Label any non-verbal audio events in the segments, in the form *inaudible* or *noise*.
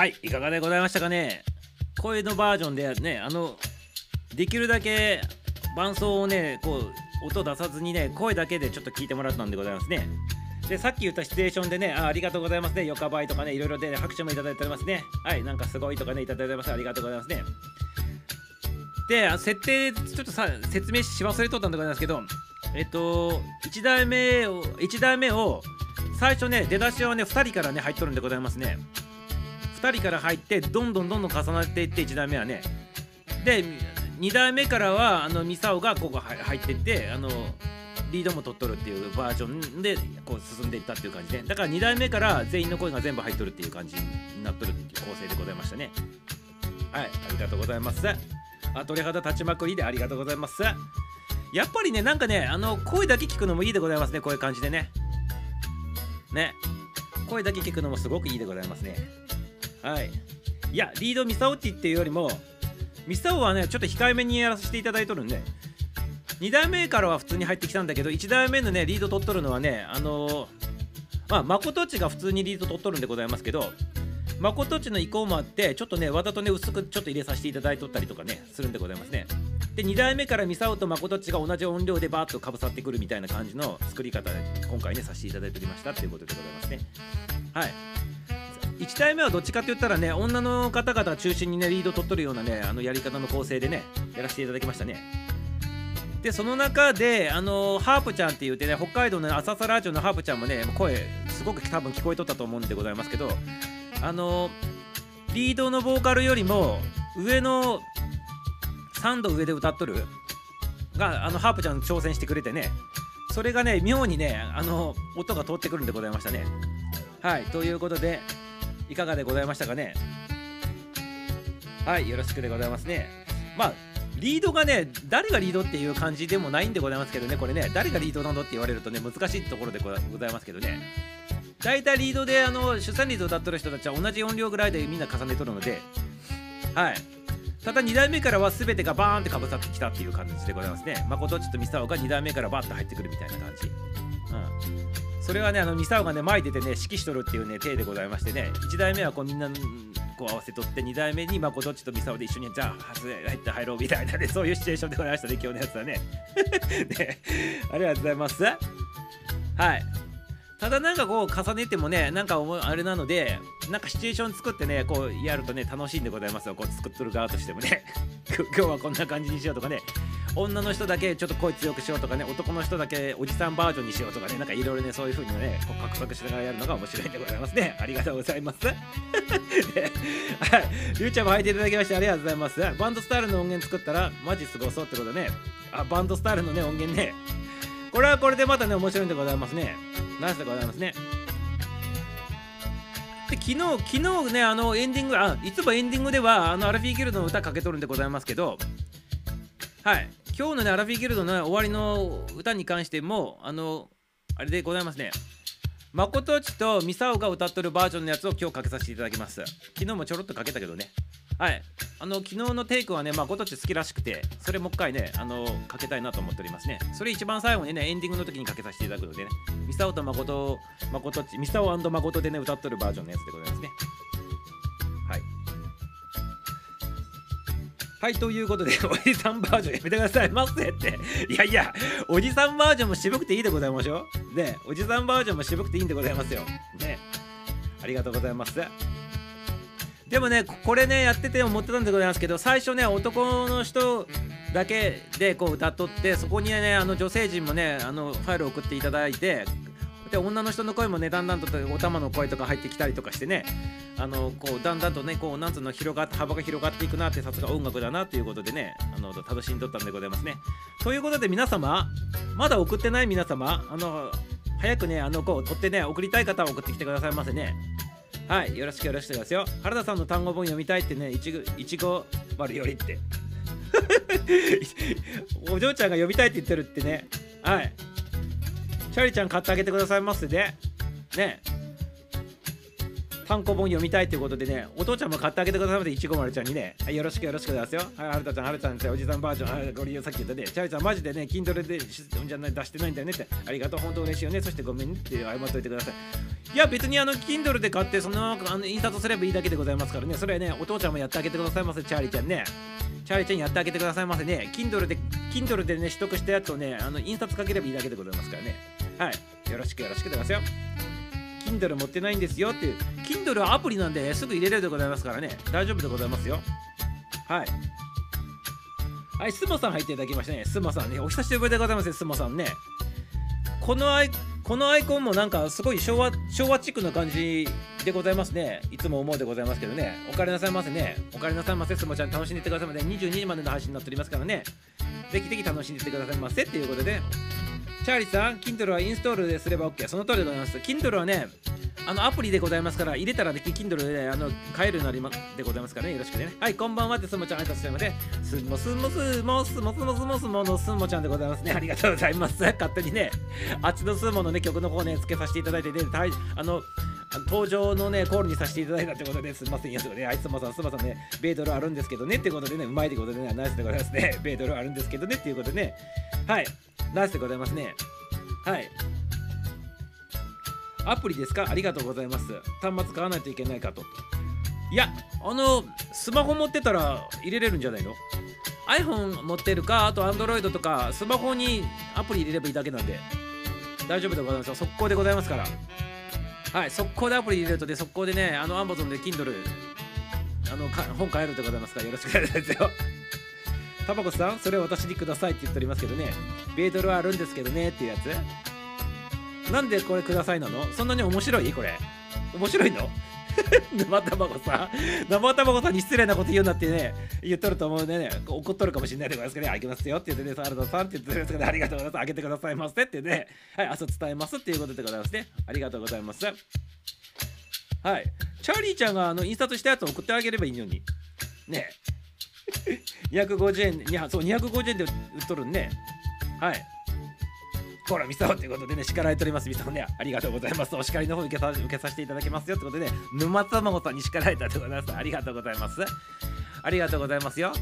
はいいかがでございましたかね？声のバージョンでねあのできるだけ伴奏をねこう音出さずにね声だけでちょっと聞いてもらったんでございますね。でさっき言ったシチュエーションでねあありがとうございますね。よかばいとかねいろいろで、ね、拍手もいただいておりますね。はいなんかすごいとかねいただいております。ありがとうございますね。で設定ちょっとさ説明し忘れとったんでございますけどえっと1台目を1台目を最初ね出だしはね2人からね入っとるんでございますね。2人から入ってどんどんどんどん重なっていって1台目はね。で2台目からはあのミサオがここ入ってってあのリードも取っとるっていうバージョンでこう進んでいったっていう感じで。だから2台目から全員の声が全部入っとるっていう感じになっとるっていう構成でございましたね。はいありがとうございます。あ鳥肌立ちまくりでありがとうございます。やっぱりねなんかねあの声だけ聞くのもいいでございますねこういう感じでね。ね。声だけ聞くのもすごくいいでございますね。はい。いやリードミサオティっていうよりもミサオはねちょっと控えめにやらせていただいとるんで2代目からは普通に入ってきたんだけど1代目のねリード取っとるのはねあのー、まあ誠っちが普通にリード取っとるんでございますけど誠っちの意向もあってちょっとねわざとね薄くちょっと入れさせていただいとったりとかねするんでございますね。で2代目からミサオと誠っちが同じ音量でバーッとかぶさってくるみたいな感じの作り方で今回ねさせていただいておりましたっていうことでございますね。はい。1体目はどっちかって言ったらね女の方々中心にねリード取っとるようなねあのやり方の構成でねやらせていただきましたね。でその中であのハープちゃんって言ってね北海道の浅草ラジオのハープちゃんもね声すごく多分聞こえとったと思うんでございますけどあのリードのボーカルよりも上の3度上で歌っとるがあのハープちゃん挑戦してくれてねそれがね妙にねあの音が通ってくるんでございましたね。はいということでいかがでございましたかね？はいよろしくでございますね。まあリードがね誰がリードっていう感じでもないんでございますけどねこれね誰がリードなのって言われるとね難しいところでございますけどね。大体リードであの出産リードを歌ってる人たちは同じ音量ぐらいでみんな重ねとるのではい。ただ2代目からは全てがバーンってかぶさってきたっていう感じでございますね。誠ちょっとミサオが2代目からバーッと入ってくるみたいな感じ。うん。それはねあのミサオがね前出てね指揮しとるっていうね体でございましてね1代目はこうみんなこう合わせとって2代目に誠ちとミサオで一緒にじゃあ入って入ろうみたいなね *laughs* そういうシチュエーションでございましたね今日のやつはね。*laughs* ね。ありがとうございます。はい。ただなんかこう重ねてもねなんかあれなのでなんかシチュエーション作ってねこうやるとね楽しいんでございますよ。こう作っとる側としてもね。*laughs* 今日はこんな感じにしようとかね。女の人だけちょっと声強くしようとかね。男の人だけおじさんバージョンにしようとかね。なんかいろいろねそういう風にねこうカクカクしながらやるのが面白いんでございますね。*laughs* ありがとうございます。*laughs* はい。りゅうちゃんも入っていただきましてありがとうございます。バンドスタイルの音源作ったらマジすごそうってことね。あバンドスタイルのね音源ね。これはこれでまたね面白いんでございますね。ナイスでございますね。で昨日昨日ねあのエンディングあいつもエンディングではあのアルフィーギルドの歌かけとるんでございますけどはい。今日のねアラフィーギルドの、終わりの歌に関してもあのあれでございますね。誠っちとミサオが歌っとるバージョンのやつを今日かけさせていただきます。昨日もちょろっとかけたけどね。はいあの昨日のテイクはね誠っち好きらしくてそれもう一回ねあのかけたいなと思っておりますねそれ一番最後にねエンディングの時にかけさせていただくのでねミサオと誠誠ちミサオ誠でね歌っとるバージョンのやつでございますねはいはい、ということで、*laughs* おじさんバージョンやめてくださいませって。いやいや、おじさんバージョンも渋くていいでございましょう。ね、おじさんバージョンも渋くていいんでございますよ。ね。ありがとうございます。でもね、これね、やってて思ってたんでございますけど、最初ね、男の人だけでこう歌っとって、そこにね、あの女性陣もね、あのファイル送っていただいて、で女の人の声もねだんだんとお玉の声とか入ってきたりとかしてねあのこうだんだんとねこうなんつうの広がって幅が広がっていくなってさすが音楽だなっていうことでねあの楽しんどったんでございますね。ということで皆様まだ送ってない皆様あの早くねあの子を取ってね送りたい方は送ってきてくださいませね。はいよろしくよろしくですよ。原田さんの単語本読みたいってねいちごいちご丸よりって。*laughs* お嬢ちゃんが読みたいって言ってるってね。はい。チャリちゃん買ってあげてくださいますで。ね。単行本読みたいということでね、お父ちゃんも買ってあげてくださいませ、いちごまるちゃんにね。はい、よろしくよろしくですよ。はい、はるたちゃん、はるちゃんっておじさんバージョン、はい、ご利用さっき言ったね、チャリちゃんマジでね、筋トレでじゃない出してないんだよねって、ありがとう、本当嬉しいよね。そしてごめんって謝っといてください。いや別にあの Kindle で買ってそのままあの印刷すればいいだけでございますからね。それはねお父ちゃんもやってあげてくださいませチャーリーちゃんね。チャーリーちゃんやってあげてくださいませね。Kindle で Kindle でね取得したやつをねあの印刷かければいいだけでございますからね。はいよろしくよろしくでございますよ。Kindle 持ってないんですよっていう Kindle はアプリなんで、すぐ入れれるでございますからね。大丈夫でございますよ。はい。はいスモさん入っていただきましたね。スモさんねお久しぶりでございますスモさんね。このアイこのアイコンもなんかすごい昭和昭和チックな感じでございますね。いつも思うでございますけどね。お帰りなさいませね。お帰りなさいませスモちゃん。楽しんでいってくださいませ。22時までの配信になっておりますからね。ぜひぜひ楽しんでいってくださいませ。っていうことでチャーリーさん Kindle はインストールですれば OK その通りでございます。Kindle はねあのアプリでございますから入れたらね Kindle で、ね、あの買えるようになりまでございますからね。よろしくね。はいこんばんはってすもちゃん挨拶してまで。すもすもすもすもすもすもすものすもちゃんでございますねありがとうございます勝手にねあっちのスモのね曲の方ねつけさせていただいてねあの登場のねコールにさせていただいたってことですいません。よとねあいつもさん。すまさんね。ベイドルあるんですけどね。ってことでね。うまいってことでね。ナイスでございますね。*laughs* ベイドルあるんですけどね。っていうことでね。はい。ナイスでございますね。はい。アプリですか？ありがとうございます。端末買わないといけないかと。いやあのスマホ持ってたら入れれるんじゃないの？iPhone 持ってるか？あと Android とかスマホにアプリ入れればいいだけなんで。大丈夫でございます速攻でございますから。はい速攻でアプリ入れるとね速攻でねあのアンバゾンで Kindle あの本買えるでございますからよろしくお願いしますよ。タバコさんそれを私にくださいって言っておりますけどね。ベードルはあるんですけどねっていうやつ。なんでこれくださいなの？そんなに面白い？これ。面白いの？*laughs* 生卵さん。生卵さんに失礼なこと言うなってね言っとると思うでね怒っとるかもしれないでございますけどね。あげますよって言ってねサラダさんって言ってですけどありがとうございます。あげてくださいませってね。はい明日伝えますっていうことでございますね。ありがとうございます。はい。チャーリーちゃんがあの印刷したやつを送ってあげればいいのに。ね。*laughs* 250円にそう250円で売っとるんねはい。ほら、ミサオということでね、叱られております。ミサオね、ありがとうございます。お叱りの方受けさ受けさせていただきますよってことでね、沼卵さんに叱られたでございます。ありがとうございます。ありがとうございますよ。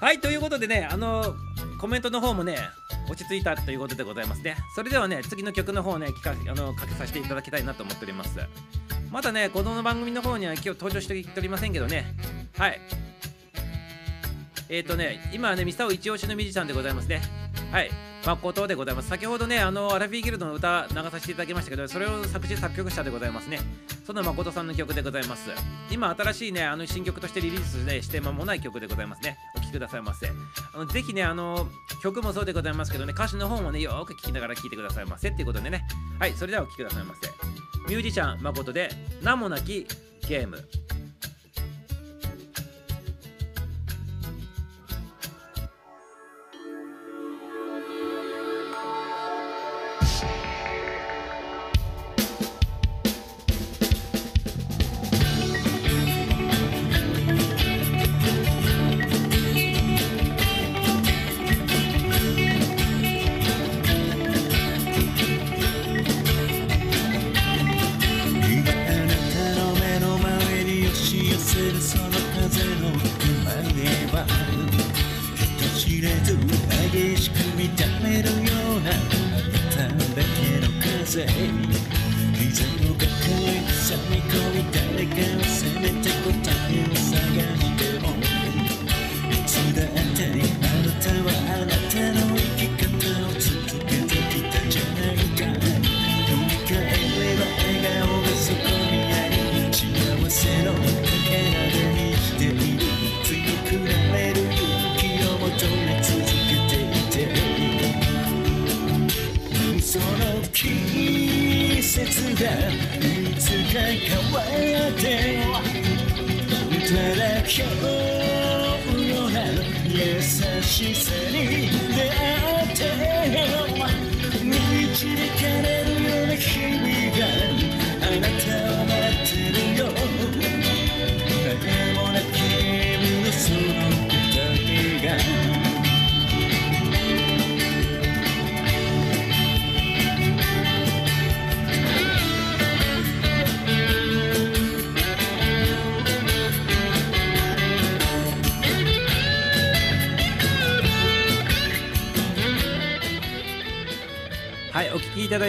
はい、ということでね、あのコメントの方もね、落ち着いたということでございますね。それではね、次の曲の方ね、聞かあのかけさせていただきたいなと思っております。まだね、この番組の方には今日登場しておりませんけどね、はい。えっ、ー、とね、今はね、ミサオ一押しのミュージシャンでございますね。はい。誠でございます。先ほどね、あの、アラフィーギルドの歌流させていただきましたけど、それを作詞作曲したでございますね。その誠さんの曲でございます。今、新しいね、あの新曲としてリリース、ね、して間もない曲でございますね。お聴きくださいませ。あのぜひね、あの、曲もそうでございますけどね、歌詞の方もね、よく聴きながら聴いてくださいませっていうことでね。はい、それではお聴きくださいませ。ミュージシャン誠で、名もなきゲーム。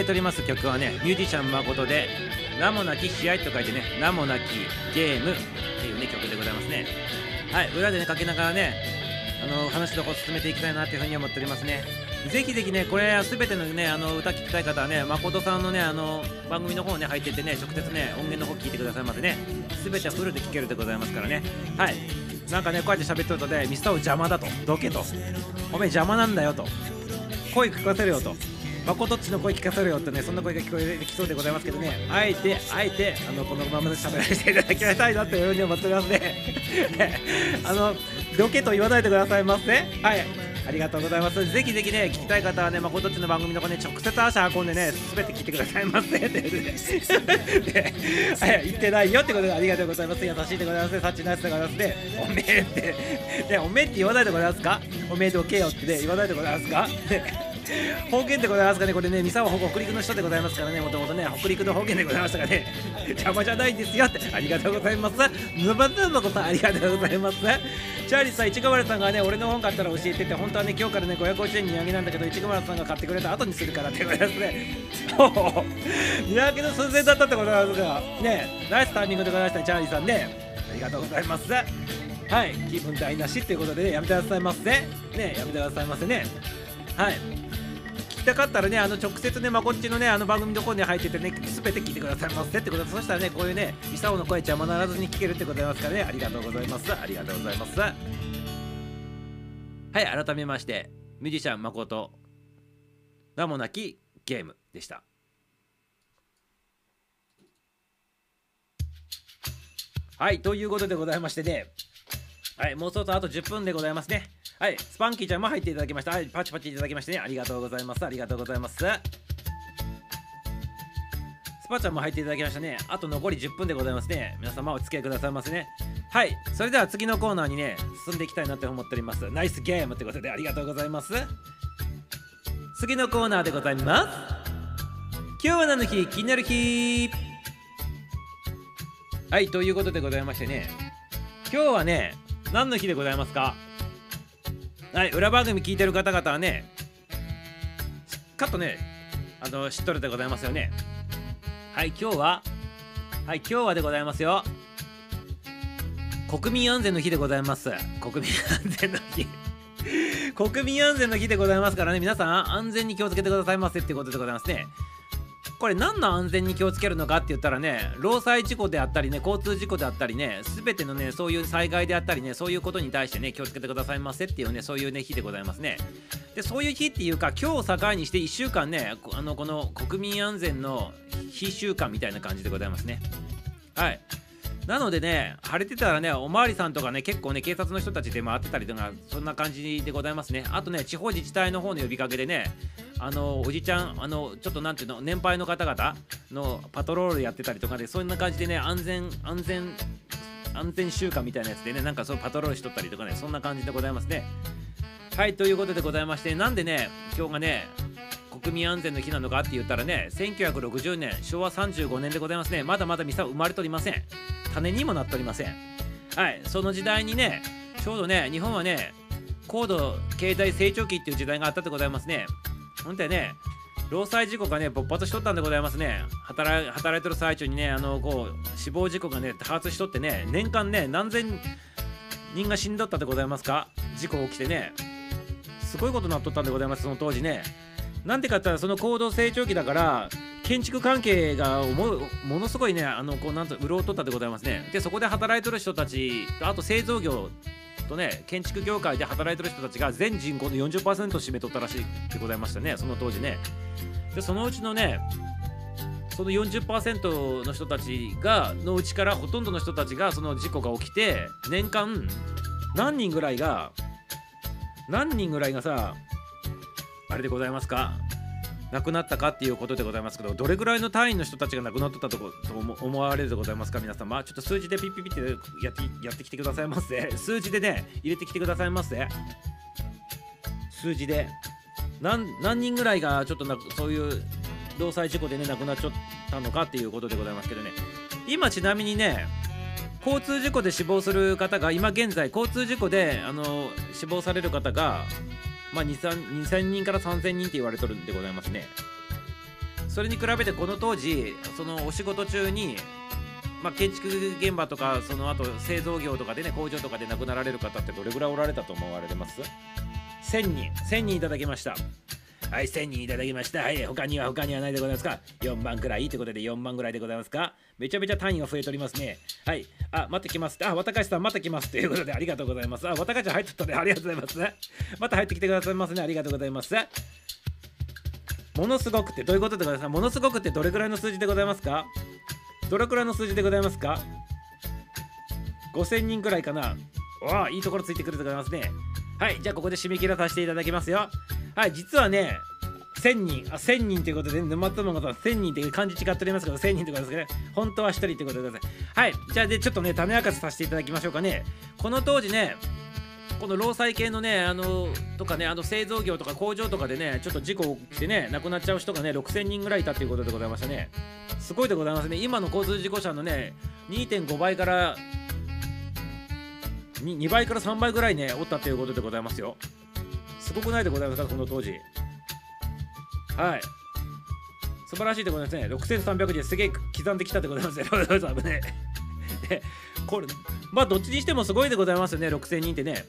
いただいております曲はねミュージシャン誠で「名もなき試合」と書いてね「名もなきゲーム」っていうね曲でございますね。はい裏でねかけながらねあの話の方進めていきたいなっていうふうに思っておりますね。ぜひぜひねこれすべてのねあの歌聴きたい方はね誠さんのねあの番組の方ね入っててね直接ね音源の方聞いてくださいませねすべてフルで聴けるでございますからね。はい。なんかねこうやって喋ってるとねミスターを邪魔だとどけと。おめえ邪魔なんだよと。声聞かせるよと。誠っちの声聞かせるよってねそんな声が聞こえてきそうでございますけどね。あえてあえてあのこのまま喋らせていただきたいなというふうに思っておりますね。*laughs* あのどけと言わないでくださいませ。はい。ありがとうございます。ぜひぜひね聞きたい方はね誠っちの番組の方ね直接足運んでね全て聞いてくださいませ。ってではい。言ってないよってことでありがとうございます。優しいでございますね。サッチナイスでございますね。おめえって。ねおめえって言わないでございますか？おめえどけよってね言わないでございますか？方言でございますかね、これね、三沢北陸の人でございますからね、もともとね、北陸の方言でございましたがね、*laughs* 邪魔じゃないですよって、ありがとうございます。ぬばぬばこさん、ありがとうございます。チャーリーさん、市川原さんがね、俺の本買ったら教えてて、本当はね、今日からね、550円に値上げなんだけど、市川原さんが買ってくれた後にするからって言われますね。値上げの寸前だったってことなんですが、ね、ナイスタイミングでございました、チャーリーさんね。ありがとうございます。はい、気分台無しっていうことでね、やめてくださいませ。ね、やめてくださいませね。はい。たかったらね、あの直接ね、まこっちのね、あの番組の方に入っててね、すべて聞いてくださいませってことで、そしたらね、こういうね、ミサオの声邪魔ならずに聞けるってございますからね、ありがとうございます。ありがとうございます。はい、改めまして、ミュージシャン誠、名もなきゲームでした。はい、ということでございましてね、はい、もうそろそろあと10分でございますね。はい、スパンキーちゃんも入っていただきました。はい、パチパチいただきましてね、ありがとうございます。ありがとうございます。スパちゃんも入っていただきましたね。あと残り10分でございますね。皆様お付き合いくださいませね。はい、それでは次のコーナーにね、進んでいきたいなって思っております。ナイスゲームってことでありがとうございます。次のコーナーでございます。今日は何の日？気になる日はい、ということでございましてね、今日はね、何の日でございますか？はい裏番組聞いてる方々はねカットねあの知っとるでございますよね。はい今日ははい今日はでございますよ。国民安全の日でございます。国民安全の日。国民安全の日でございますからね皆さん安全に気をつけてくださいませってことでございますね。これ何の安全に気をつけるのかって言ったらね労災事故であったりね交通事故であったりね全てのねそういう災害であったりねそういうことに対してね気をつけてくださいませっていうねそういうね日でございますね。でそういう日っていうか今日を境にして1週間ねあのこの国民安全の非週間みたいな感じでございますね。はい。なのでね、晴れてたらね、おまわりさんとかね、結構ね、警察の人たちで回ってたりとか、そんな感じでございますね。あとね、地方自治体の方の呼びかけでね、あのおじちゃん、あのちょっとなんていうの、年配の方々のパトロールやってたりとかで、そんな感じでね、安全、安全、安全週間みたいなやつでね、なんかそうパトロールしとったりとかね、そんな感じでございますね。はい、ということでございまして、なんでね、今日がね、国民安全の日なのかって言ったらね1960年昭和35年でございますねまだまだミサ生まれておりません種にもなっておりません。はいその時代にねちょうどね日本はね高度経済成長期っていう時代があったでございますね。ほんでね労災事故がね勃発しとったんでございますね。働働いてる最中にねあのこう死亡事故がね多発しとってね年間ね何千人が死んどったでございますか？事故起きてね。すごいことになっとったんでございますその当時ね。なんでかって言ったらその高度成長期だから建築関係がもものすごいねあのこうなんと潤っとったでございますね。でそこで働いてる人たちあと製造業とね建築業界で働いてる人たちが全人口の40%を占めとったらしいでございましたねその当時ね。でそのうちのねその40%の人たちがのうちからほとんどの人たちがその事故が起きて年間何人ぐらいが何人ぐらいがさあれでございますか？亡くなったかっていうことでございますけどどれぐらいの単位の人たちが亡くなってたとこと思われるでございますか？皆様ちょっと数字でピッピピッてやってやってきてくださいませ。数字でね入れてきてくださいませ。数字で。何何人ぐらいがちょっとなそういう労災事故でね亡くなっちゃったのかっていうことでございますけどね。今ちなみにね交通事故で死亡する方が今現在交通事故であの死亡される方がまあ、2000人から3000人って言われとるんでございますね。それに比べてこの当時そのお仕事中にまあ、建築現場とかその後製造業とかでね工場とかで亡くなられる方ってどれぐらいおられたと思われます？1000人。1000人いただきました。はい1000人いただきました。はい他には他にはないでございますか？4番くらいってことで4番ぐらいでございますか？めちゃめちゃ単位が増えておりますね。はいあ待ってきます。あ渡かしさんまた来ます。ということでありがとうございます。あ渡かし入っとったね。ありがとうございます。また入ってきてくださいますね。ありがとうございます。ものすごくってどういうことでございますか？ものすごくってどれくらいの数字でございますか？どれくらいの数字でございますか ?5000 人くらいかな。わあいいところついてくるでございますね。はいじゃあここで締め切らさせていただきますよはい実はね1000人あ1000人ということで沼友の方は1000人っていう漢字違っておりますけど1000人ということですけどね本当は1人ということでございますはいじゃあでちょっとね種明かしさせていただきましょうかねこの当時ねこの労災系のね、あのとかね、あの製造業とか工場とかでね、ちょっと事故起きてね、亡くなっちゃう人がね、6000人ぐらいいたということでございましたね。すごいでございますね。今の交通事故車のね、2.5倍から2、2倍から3倍ぐらいね、おったということでございますよ。すごくないでございますか、この当時。はい。素晴らしいでございますね。6300人すげえ刻んできたでございますね。*laughs* ねこれ、まあどっちにしてもすごいでございますよね、6000人ってね。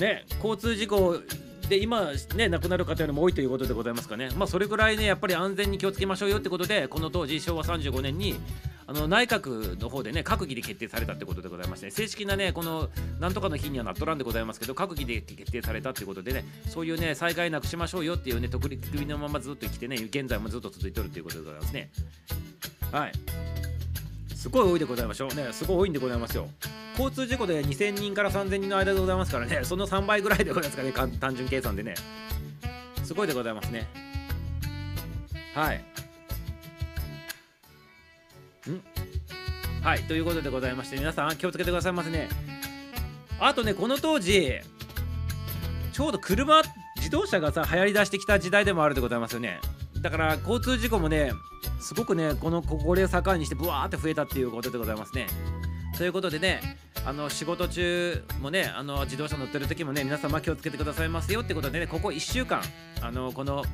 ね、交通事故で今ね亡くなる方よりも多いということでございますかねまあそれぐらいねやっぱり安全に気をつけましょうよってことでこの当時昭和35年にあの内閣の方でね閣議で決定されたってことでございまして、ね、正式なねこのなんとかの日にはなっとらんでございますけど閣議で決定されたっていうことでねそういうね災害なくしましょうよっていうね特立組のままずっと生きてね現在もずっと続いてるっていうことでございますね。はい。すごい多いでございましょう。ねすごい多いんでございますよ。交通事故で2000人から3000人の間でございますからねその3倍ぐらいでございますかね単純計算でね。すごいでございますね。はい。はいということでございまして皆さん気をつけてくださいませね。あとねこの当時ちょうど車自動車がさ流行りだしてきた時代でもあるでございますよね。だから交通事故もねすごくねこのこれを境にしてブワーって増えたっていうことでございますね。ということでねあの仕事中もねあの自動車乗ってる時もね皆様気をつけてくださいますよってことでねここ1週間あのこの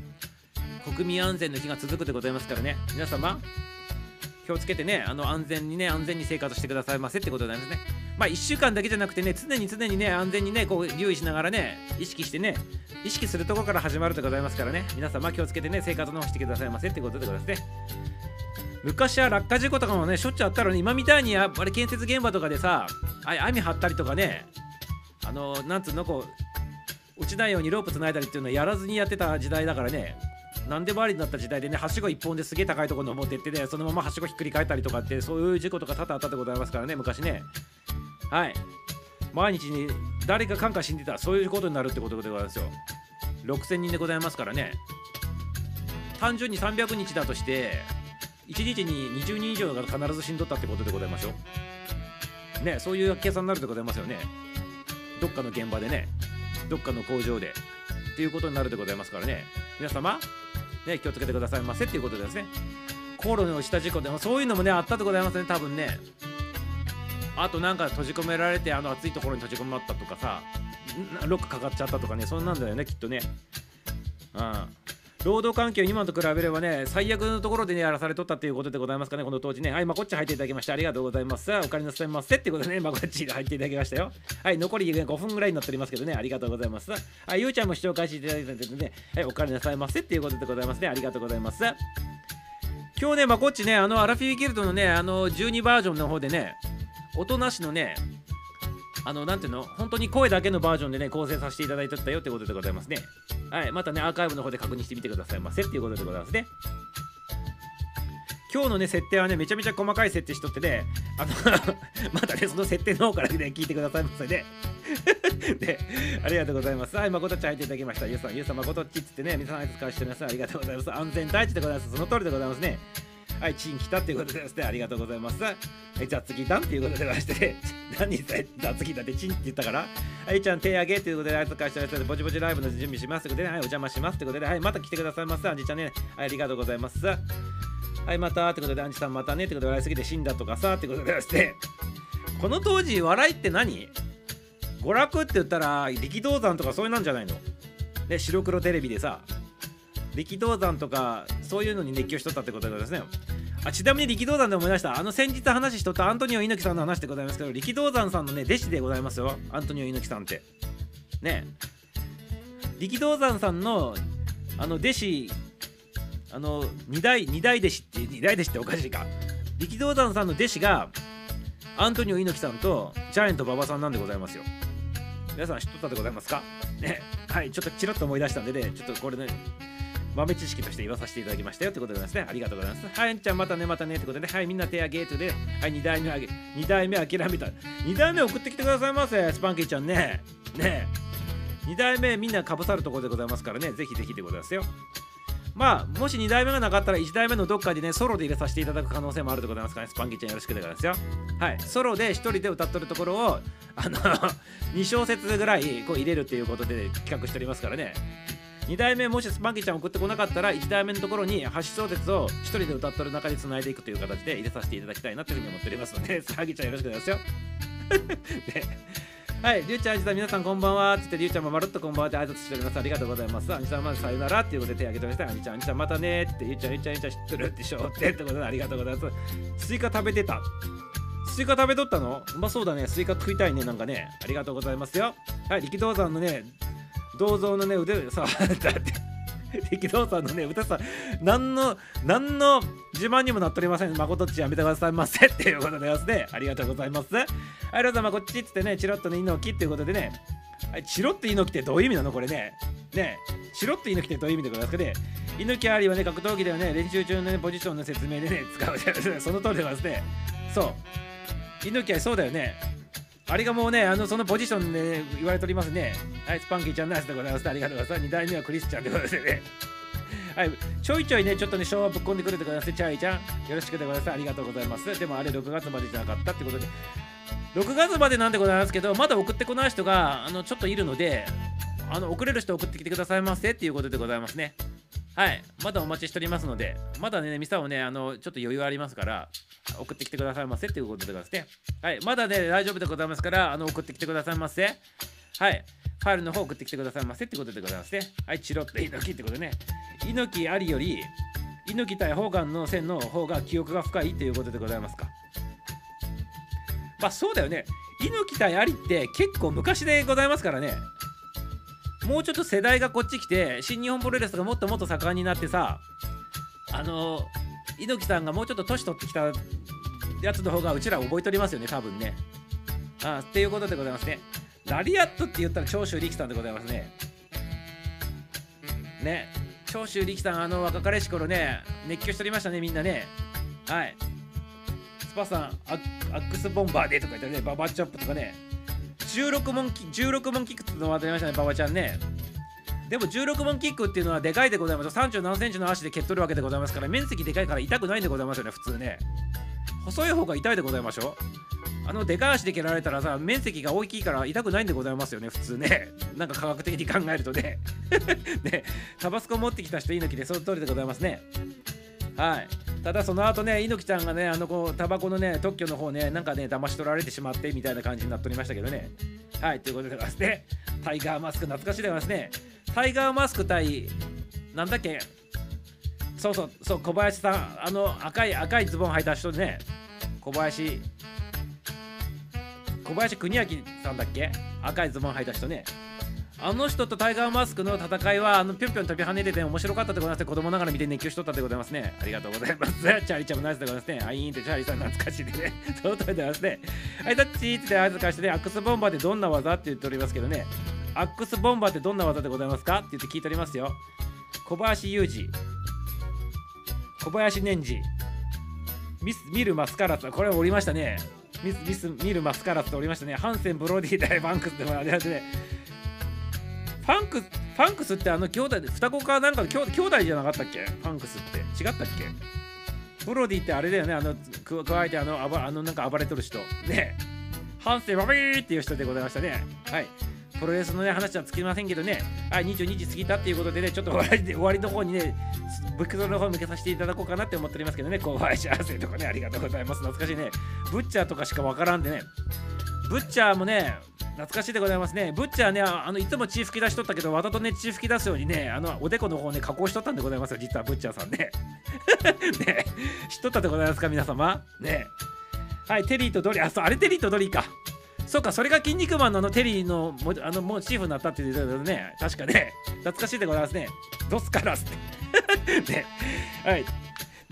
国民安全の日が続くでございますからね皆様気をつけてねあの安全にね安全に生活してくださいませってことなんですね。まあ1週間だけじゃなくてね常に常にね安全にねこう留意しながらね意識してね意識するとこから始まるでございますからね。皆様気をつけてね生活の方してくださいませってことでございますね。昔は落下事故とかもねしょっちゅうあったのに今みたいにやっぱり建設現場とかでさ網張ったりとかねあのなんつうのこう落ちないようにロープつないだりっていうのはやらずにやってた時代だからね何でもありになった時代でねはしご1本ですげえ高いところ登ってってねそのままはしごひっくり返ったりとかってそういう事故とか多々あったでございますからね昔ね。はい。毎日に誰か感化死んでたらそういうことになるってことでございますよ。6000人でございますからね。単純に300日だとして1日に20人以上が必ず死んどったってことでございましょうねそういう計算になるでございますよね。どっかの現場でねどっかの工場でっていうことになるでございますからね。皆様ね気をつけてくださいませっていうことですね。航路に落ちた事故でもそういうのもねあったでございますね多分ね。あとなんか閉じ込められてあの暑いところに閉じ込まったとかさロックかかっちゃったとかねそんなんだよねきっとね。うん。労働環境今と比べればね最悪のところでねやらされとったっていうことでございますかねこの当時ね。はいまこっち入っていただきましてありがとうございます。お金なさいませってことでねまこっち入っていただきましたよ。はい残り5分ぐらいになっておりますけどねありがとうございます。はいゆうちゃんも視聴開始いただいたのでねはいお金なさいませっていうことでございますね。ありがとうございます。今日ねまこっちねあのアラフィーギルドのねあの12バージョンの方でね音なしのねあの、なんていうの？本当に声だけのバージョンでね、構成させていただいてたよってことでございますね。はい。またね、アーカイブの方で確認してみてくださいませっていうことでございますね。今日のね、設定はね、めちゃめちゃ細かい設定しとってね、あの *laughs* またね、その設定の方からね、聞いてくださいませね。で、*laughs* ありがとうございます。はい、まことっち入っていただきました。ゆうさん、ゆうさん、まことっちっつってね、皆さん、あいつ返して皆さん、ありがとうございます。安全第一でございます。その通りでございますね。はい、チン来たっていうことでですね、ありがとうございます。はい、雑技団っていうことでましてね、何雑技団ってチンって言ったから、はい、ちゃん手上げっていうことで、あいつ返してらっしゃるぼちぼちライブの準備しますということで、はい、お邪魔しますってことで、はい、また来てくださいませ。あんじちゃんね、はい、ありがとうございます。はい、またってことで、アンジさんまたねってことで、笑いすぎて死んだとかさってことでですね、この当時、笑いって何？娯楽って言ったら、力道山とかそういうなんじゃないの？ね、白黒テレビでさ、力道山とかそういうのに熱狂しとったってことでございますね。あちなみに力道山で思い出した。あの先日話しとったアントニオ猪木さんの話でございますけど力道山さんのね弟子でございますよ。アントニオ猪木さんって。ね。力道山さんのあの弟子あの二代二代弟子って二代弟子っておかしいか。力道山さんの弟子がアントニオ猪木さんとジャイアント馬場さんなんでございますよ。皆さん知っとったでございますか？ね。はいちょっとチラッと思い出したんでねちょっとこれね。豆知識として言わさせていただきましたよってことでございますね。ありがとうございます。はい、んちゃんまたねまたねってことで、ね、はい、みんな手挙げとで、はい、2代目あげ、2代目諦めた。2代目送ってきてくださいませ、スパンキーちゃんね。ね2代目みんなかぶさるところでございますからね、ぜひぜひでございますよ。まあ、もし2代目がなかったら1代目のどっかでね、ソロで入れさせていただく可能性もあるでございますからね、スパンキーちゃんよろしくでございますよ。はい、ソロで1人で歌っとるところを、あの2小節ぐらいこう入れるっていうことで企画しておりますからね。2代目もしスパンキーちゃん送ってこなかったら1代目のところに8小節を1人で歌っとる中でつないでいくという形で入れさせていただきたいなというふうに思っておりますので、*laughs* スパンキーちゃんよろしくお願いしますよ。*laughs* はい、りゅうちゃん、あじさん、皆さんこんばんは。つって、りゅうちゃんもまるっとこんばんはって挨拶しております。ありがとうございます。あにさん、まずさよならっていうことで手挙げております。あにちゃん、あにちゃん、またねって、りゅうちゃん、りゅうちゃん、りゅうちゃん、知ってるってしょってってことでありがとうございます。スイカ食べてた。スイカ食べとったの？うまそうだね。スイカ食いたいね。なんかね。ありがとうございますよ。はい、力道山のね、銅像のね、腕、さ、*laughs* だって。力道山のね腕さ何の何の自慢にもなっておりません。誠っちやめてくださいませっていうことでございますね。ありがとうございます。はい皆様こっちっつってねチロッとね猪木っていうことでね。チロッと猪木ってどういう意味なの？これね。ねチロッと猪木ってどういう意味でございますかね。猪木ありはね格闘技ではね。練習中のねポジションの説明でね使う。じゃないその通りでございますね。そう。猪木はそうだよね。あれがもうね、あのそのポジションで、ね、言われておりますね。はい、スパンキーちゃんナイスでございます。ありがとうございます。2代目はクリスチャンでございますね。はい、ちょいちょいね、ちょっとね、昭和ぶっ込んでくれてください。チャイちゃん、よろしくでございます。ありがとうございます。でもあれ6月までじゃなかったってことで、6月までなんでございますけど、まだ送ってこない人が、あの、ちょっといるので、あの、送れる人送ってきてくださいませっていうことでございますね。はい、まだお待ちしておりますので、まだね、ミサをね、あの、ちょっと余裕ありますから、送ってきてくださいませっていうことでございますね。はい、まだね、大丈夫でございますから、あの、送ってきてくださいませ。はい、ファイルの方送ってきてくださいませってことでございますね。はい、チロッと猪木ってことでね。猪木ありより、猪木対ホーガンの線の方が記憶が深いっていうことでございますか。まあそうだよね。猪木対アリって結構昔でございますからね。もうちょっと世代がこっち来て新日本プロレスがもっともっと盛んになってさあの猪木さんがもうちょっと年取ってきたやつの方がうちら覚えておりますよね多分ね。ああっていうことでございますね。ラリアットって言ったら長州力さんでございますね。ね。長州力さんあの若かりし頃ね熱狂しておりましたねみんなね。はい。スパさんアックスボンバーでとか言ったらねババチョップとかね。16問16問キックってのも当たりましたね馬場ちゃんね。でも16問キックっていうのはでかいでございます。3 7センチの足で蹴っとるわけでございますから面積でかいから痛くないんでございますよね普通ね。細い方が痛いでございましょう。あのでかい足で蹴られたらさ面積が大きいから痛くないんでございますよね普通ね。なんか科学的に考えるとね。*laughs* ね。タバスコ持ってきた人猪木でその通りでございますね。はい。ただその後ね猪木ちゃんがねあのこうタバコのね特許の方ねなんかね騙し取られてしまってみたいな感じになっておりましたけどね。はいということでございますね。タイガーマスク懐かしいでございますね。タイガーマスク対なんだっけ？そうそうそう小林さん。あの赤い赤いズボン履いた人ね。小林小林邦明さんだっけ？赤いズボン履いた人ね。あの人とタイガーマスクの戦いはあのぴょんぴょん飛び跳ねてて面白かったでございます子供ながら見て熱狂しとったでございますね。ありがとうございます。*laughs* チャーリーちゃんもナイスでございますね。あいいんってチャーリーさん懐かしいでね。その通りでございますね。*laughs* はいタッチーって合図返してねアックスボンバーでどんな技って言っておりますけどね。アックスボンバーってどんな技でございますかって言って聞いておりますよ。小林裕二。小林年次。ミス見るマスカラス。これおりましたね。ミスミス見るマスカラスっておりましたね。ハンセンブロディ対バンクスでもありましてね。ファンクファンクスってあの兄弟で双子かなんか兄弟じゃなかったっけ？ファンクスって。違ったっけ？ブロディってあれだよね。あの加えてあのあのなんか暴れとる人。ね。ハンセバビーっていう人でございましたね。はい。プロレスのね話はつきませんけどね。はい22時過ぎたっていうことでねちょっと終わり終わりの方にねブックドの方向けさせていただこうかなって思っておりますけどね。後輩幸せとかねありがとうございます。懐かしいね。ブッチャーとかしかわからんでね。ブッチャーもね懐かしいでございますね。ブッチャーね、あのいつも血吹き出しとったけど、わざとね、血吹き出すようにね、あのおでこの方ね、加工しとったんでございますよ、実はブッチャーさんね。*laughs* ね知っとったでございますか、皆様。ねはい、テリーとドリー、あ、そう、あれテリーとドリーか。そうか、それが筋肉マンのあのテリーのもあのモチーフになったっていうことでね、確かね、懐かしいでございますね。ドスカラスって。*laughs* ね、はい。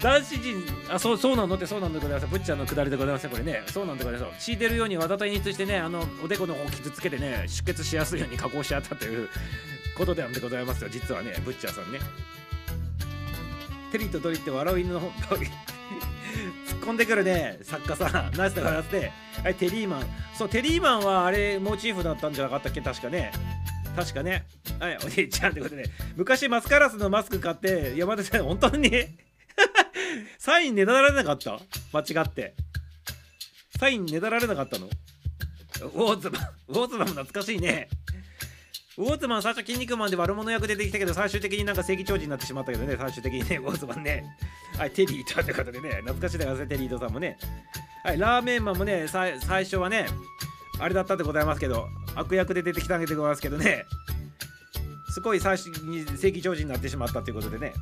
男子陣、あ、そう、そうなのってそうなんでございます。ブッチャーのくだりでございますこれね。そうなんでございます。敷いてるようにわざと演出してね、あの、おでこの方を傷つけてね、出血しやすいように加工し合ったということでございますよ。実はね、ブッチャーさんね。テリとドリって笑う犬の方、*laughs* 突っ込んでくるね、作家さん。ナイスでございますね。はい、テリーマン。そう、テリーマンはあれ、モチーフだったんじゃなかったっけ？確かね。確かね。はい、お兄ちゃんってことで、ね昔マスカラスのマスク買って、山田さん、本当にサインねだられなかった？間違って。サインねだられなかったの？ウォーズマン、ウォーズマンも懐かしいね。ウォーズマン最初筋肉マンで悪者役出てきたけど最終的になんか正義長寿になってしまったけどね。最終的にねウォーズマンね。はいテリーとってことでね。懐かしいですねテリーとさんもね。はいラーメンマンもね最初はねあれだったでございますけど悪役で出てきたんでございますけどね。すごい最初に正義長寿になってしまったということでね。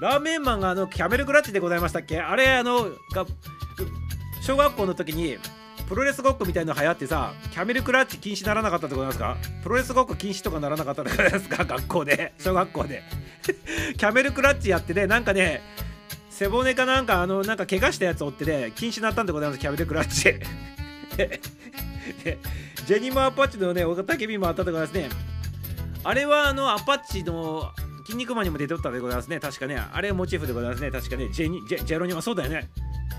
ラーメンマンがあのキャメルクラッチでございましたっけ？あれあのが小学校の時にプロレスごっこみたいの流行ってさキャメルクラッチ禁止ならなかったってことなんですか？プロレスごっこ禁止とかならなかったってことですか？*laughs* 学校で。小学校で。*laughs* キャメルクラッチやってねなんかね背骨かなんかあのなんか怪我したやつを追ってね禁止になったんでございますキャメルクラッチ。*laughs* ジェニマーパッチのね、おたけびもあったとかですね。あれはあのアパッチの筋肉マンにも出てったでございますね。確かね。あれモチーフでございますね。確かね。ジェニジェジェロニモ、そうだよね。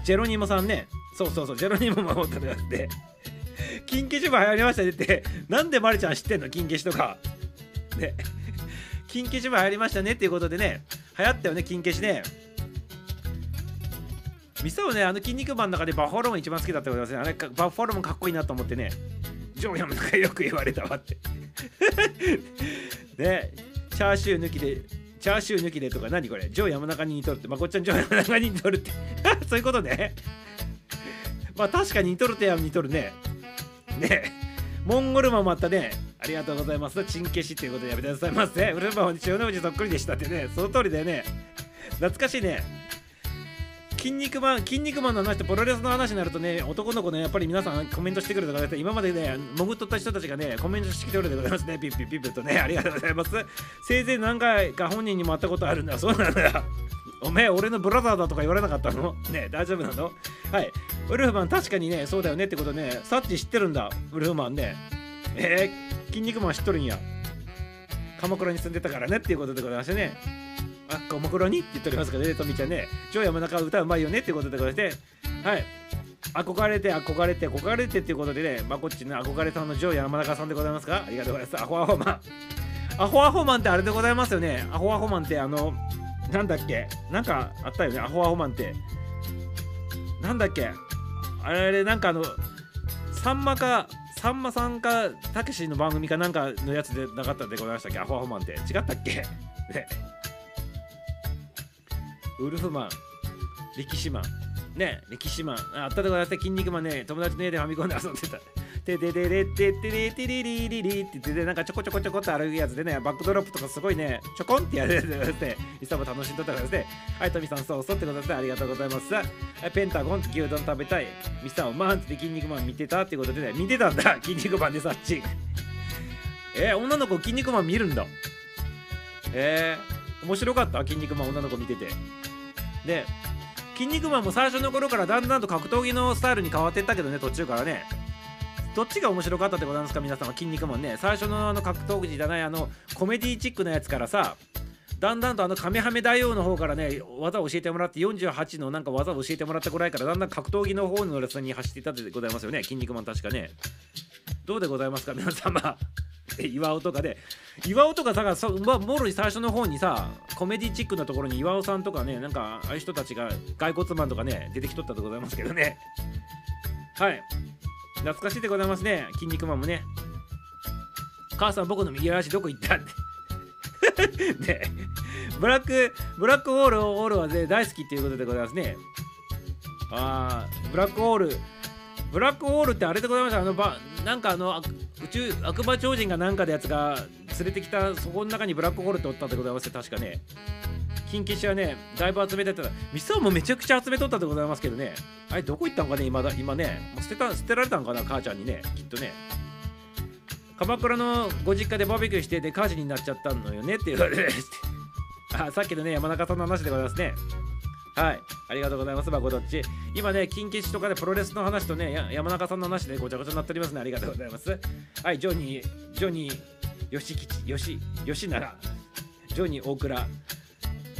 ジェロニモさんね。そうそうそう、ジェロニモもおったでございますね。*laughs* 金消しも流行りましたねって、なんでマリちゃん知ってんの？金消しとか。ね。金消しも流行りましたねっていうことでね、流行ったよね、金消しね。ミサオね、あの筋肉マンの中でバッファローも一番好きだったことですね。あれ、バッファローもかっこいいなと思ってね。ジョーヤムとかよく言われたわって。ねチャーシュー抜きでチャーシュー抜きでとか何これ？ジョー山中に似とるって。まこっちゃんジョー山中に似とるって。*laughs* そういうことね。まあ確かに似とるってや似とるね。ね。モンゴルマンもあったね。ありがとうございます。チン消しっていうことでやめてくださいませ。ウルマンは千代の富士そっくりでしたってね。その通りだよね。懐かしいね。筋肉マン、筋肉マンの話とプロレスの話になるとね、男の子ね、やっぱり皆さんコメントしてくるとか今までね、潜っとった人たちがね、コメントしてきてるでございますね、ピッピッピッピッとね、ありがとうございます。せいぜい何回か本人にも会ったことあるんだ、そうなんだよ。おめえ、俺のブラザーだとか言われなかったのね大丈夫なのはい。ウルフマン、確かにね、そうだよねってことね、サッチ知ってるんだ、ウルフマンね。えー、筋肉マン知っとるんや。鎌倉に住んでたからねっていうことでございましてね。あ、こもクロにって言っておりますからね、とみちゃんね。超山中歌うまいよねってことでございまして、はい。憧れて、憧れて、憧れてっていうことでね、まあ、こっちの憧れさんのジョー山中さんでございますかありがとうございます。アホアホマン。アホアホマンってあれでございますよね。アホアホマンってあの、なんだっけ？なんかあったよね、アホアホマンって。なんだっけ？あれ、なんかあの、さんまか、さんまさんか、たけしの番組かなんかのやつでなかったでございましたっけ？アホアホマンって。違ったっけ？ウルフマン、力士マン、ね、力士マン、あったでございます筋肉マンね、友達の家でファミコンで遊んでた。ててててててててりりりりって言って、なんかちょこちょこちょこって歩くやつでね、バックドロップとかすごいね、ちょこんってやるやつで、いつも楽しんどったからですね。はい、トミさん、そうそうってことでありがとうございます。ペンタゴン、牛丼食べたい。ミスターオマンって筋肉マン見てたってことでね、見てたんだ、筋肉マンでさっち。えー、女の子筋肉マン見るんだ。えー、面白かった筋肉マン女の子見てて。で「筋肉マン」も最初の頃からだんだんと格闘技のスタイルに変わっていったけどね途中からね。どっちが面白かったってことなんですか皆さんは「筋肉マンね」最初のあの格闘技じゃないあのコメディチックなやつからさだんだんとあのカメハメ大王の方からね技を教えてもらって48のなんか技を教えてもらったぐらいからだんだん格闘技の方のレッスンに走っていたでございますよね。筋肉マン確かね。どうでございますか *laughs* 皆様。*laughs* 岩尾とかで。岩尾とかさそ、まあ、もろに最初の方にさコメディチックなところに岩尾さんとかねなんかああいう人たちが骸骨マンとかね出てきとったでございますけどね。はい。懐かしいでございますね筋肉マンもね。母さん僕の右足どこ行ったって *laughs* ね。ブラックブラックホールオールは、ね、大好きっていうことでございますね。ああブラックホール。ブラックホールってあれでございましたあのばなんかあの宇宙悪魔超人がなんかのやつが連れてきたそこの中にブラックホールっておったってことでございます確かね。金消しはねだいぶ集めてた。ミサオもめちゃくちゃ集めとったでございますけどね。あれどこ行ったんかね今だ今ね。もう捨てた捨てられたんかな母ちゃんにねきっとね。鎌倉のご実家でバーベキューしてで火事になっちゃったのよねって言われて。*laughs* あさっきのね山中さんの話でございますね。はい。ありがとうございます。バコどっち。今ね金消しとかでプロレスの話とね山中さんの話でごちゃごちゃになっておりますねありがとうございます。はいジョニージョニー吉吉吉吉ならジョニー大倉。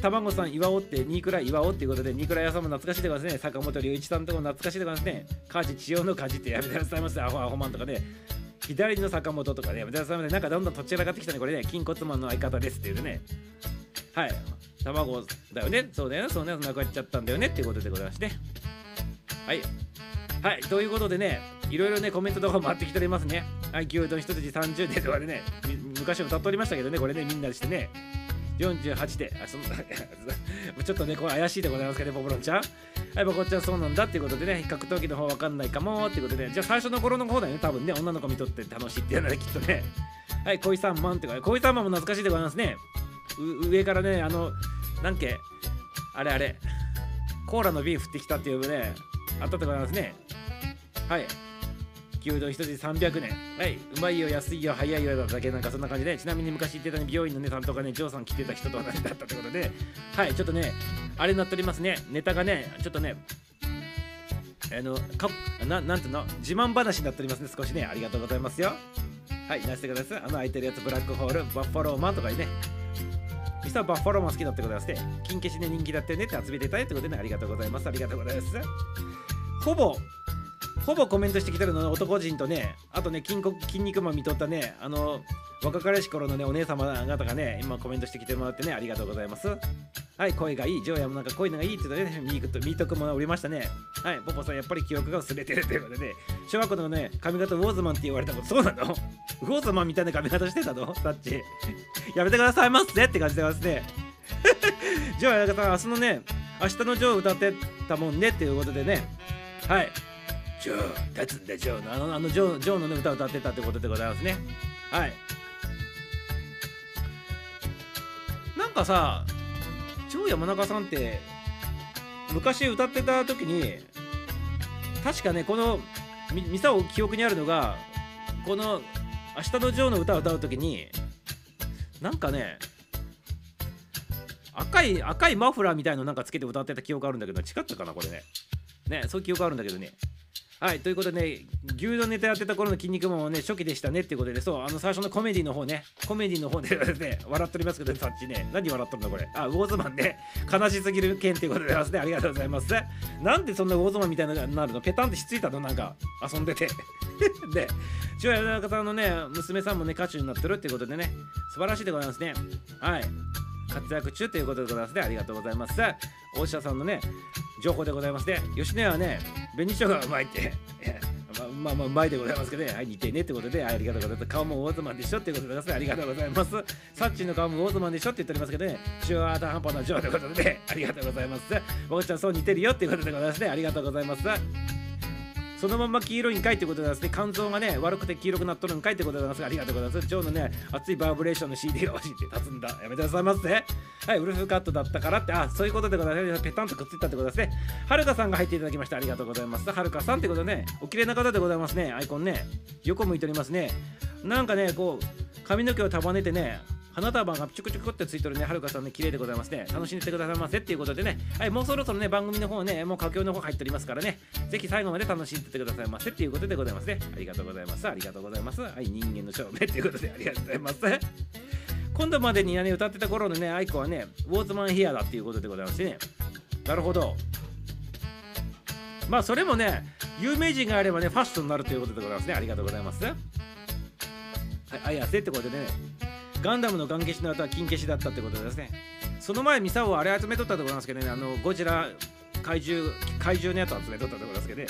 卵さん岩尾って新倉岩尾っていうことで新倉屋さんも懐かしいでございますね。坂本龍一さんとかも懐かしいでございますね。家事千代の家事ってやめてくださいませアホアホマンとかね。左の坂本とかねやめてくださいませなんかどんどんとっちらかってきたねこれね。筋骨マンの相方ですっていうね。はい。卵だよね。そうだよ。ねそうね。亡くなっちゃったんだよね。っていうことでございまして。はい。はい。ということでねいろいろねコメントとか回ってきておりますね。はい。牛丼一筋30年とかでね昔も歌っておりましたけどねこれねみんなでしてね。48で、あその *laughs* ちょっとね、これ怪しいでございますけどね、ポポロンちゃん。はい、ボコちゃんそうなんだっていうことでね、格闘技の方わかんないかもっていうことで、ねじゃあ最初の頃の方だよね、多分ね、女の子見とって楽しいっていうのはきっとね。はい、恋三万ってか、恋三万も懐かしいでございますね。上からね、あの、なんけ、あれあれ、コーラの瓶降ってきたっていうね、あったでございますね。はい。牛丼一つ300年。はい。うまいよ、安いよ、早いよだけなんかそんな感じで、ちなみに昔言ってたね、美容院のね、担当がね、ジョーさん来てた人と同じだったってことで、はい、ちょっとね、あれになっておりますね。ネタがね、ちょっとね、あの、かななんていうの、自慢話になっておりますね、少しね。ありがとうございますよ。はい、出してください。あの空いてるやつ、ブラックホール、バッファローマンとかにね。ミスターバッファローも好きだってことですね。金消しで人気だってねって集めてたいってことでね、ありがとうございます。ありがとうございます。ほぼほぼコメントしてきてるの男人とね、あとね、筋筋肉マン見とったね、あの、若かりし頃のね、お姉様方がね、今コメントしてきてもらってね、ありがとうございます。はい、声がいい、ジョーヤもなんか声がいいって言ったね、ミークとミート君もおりましたね。はい、ポポさん、やっぱり記憶が薄れてるということでね、小学校のね、髪型ウォーズマンって言われたこと、そうなの？ウォーズマンみたいな髪型してたの？サッチ。やめてくださいませって感じでますね。*laughs* ジョーヤなんかさ、明日のね、明日のジョー歌ってたもんねっていうことでね、はい。ジョー、立つんだジョーのあのあのジョージョーの、ね、歌を歌ってたってことでございますね。はい。なんかさ、ジョー山中さんって昔歌ってた時に確かねこのミサオ記憶にあるのがこの「明日のジョー」の歌を歌う時になんかね赤い赤いマフラーみたいのなんかつけて歌ってた記憶あるんだけど違ったかなこれねねそういう記憶あるんだけどねはい、ということで、ね、牛丼ネタやってた頃の筋肉マンはね、初期でしたねっていうことで、そう、あの最初のコメディの方ね、コメディの方でね、笑っておりますけど、さっちね、何笑っとるのこれ。あ、ウォーズマンね、悲しすぎる件っていうことでますね。ありがとうございます。なんでそんなウォーズマンみたいななるの？ペタンってしついたの？なんか、遊んでて。で、*laughs* 千代山中さんのね、娘さんもね、歌手になってるっていうことでね、素晴らしいでございますね。はい。活躍中ということでございますね。ありがとうございます。大下さんのね、情報でございますね。吉野家はね、紅しょうがうまいって。*laughs* まあまあうまいでございますけどね、はい、似てねってことで、ありがとうございます。顔もウォーズマンでしょってことでございます。ありがとうございます。サッチの顔もウォーズマンでしょって言っておりますけどね、中アー半端なジョーということで、ありがとうございます。僕ちゃんそう似てるよっていうことでございますね。ありがとうございます。そのまま黄色いんかいってことでですね、肝臓がね、悪くて黄色くなっとるんかいってことでございます。ありがとうございます。ジョーのね、熱いバーブレーションの CD が欲しいって立つんだ。やめてくださいませ。はい、ウルフカットだったからって、あ、そういうことでございます。ペタンとくっついたってことですね。はるかさんが入っていただきました。ありがとうございます。はるかさんってことね、お綺麗な方でございますね。アイコンね。横向いておりますね。なんかね、こう、髪の毛を束ねてね、花束がチュクチュクってついてるね、はるかさんね、綺麗でございますね。楽しんでてくださいませっていうことでね、はい、もうそろそろね、番組の方ね、もう佳境の方入っておりますからね、ぜひ最後まで楽しんでてくださいませっていうことでございますね。ありがとうございます。ありがとうございます。はい、人間の証明っていうことでありがとうございます。*laughs* 今度までに、ね、歌ってた頃のね、アイコはね、ウォーズマンヘアだっていうことでございましてね。なるほど。まあ、それもね、有名人があればね、ファッションになるということでございますね。ありがとうございます。はい、あやせってことでね、ガンダムのガン消しの後は金消しだったってことですね。その前、ミサオはあれ集めとったところなんですけどね、あのゴジラ怪獣怪獣のやつ集めとったところですけどね、